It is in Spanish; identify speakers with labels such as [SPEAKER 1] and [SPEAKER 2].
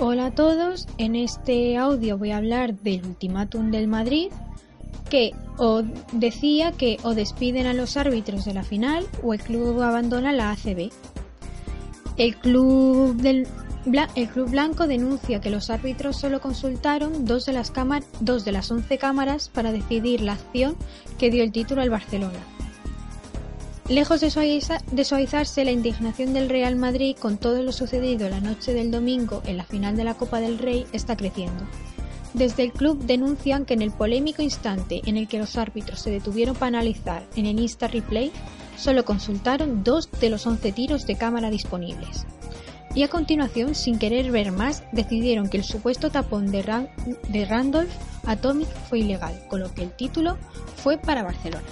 [SPEAKER 1] Hola a todos, en este audio voy a hablar del ultimátum del Madrid que o decía que o despiden a los árbitros de la final o el club abandona la ACB. El club el Club Blanco denuncia que los árbitros solo consultaron dos de las, dos de las 11 cámaras para decidir la acción que dio el título al Barcelona. Lejos de, suavizarse la indignación del Real Madrid con todo lo sucedido la noche del domingo en la final de la Copa del Rey está creciendo. Desde el club denuncian que en el polémico instante en el que los árbitros se detuvieron para analizar en el Insta Replay, solo consultaron dos de los 11 tiros de cámara disponibles. Y a continuación, sin querer ver más, decidieron que el supuesto tapón de, de Randolph Atomic fue ilegal, con lo que el título fue para Barcelona.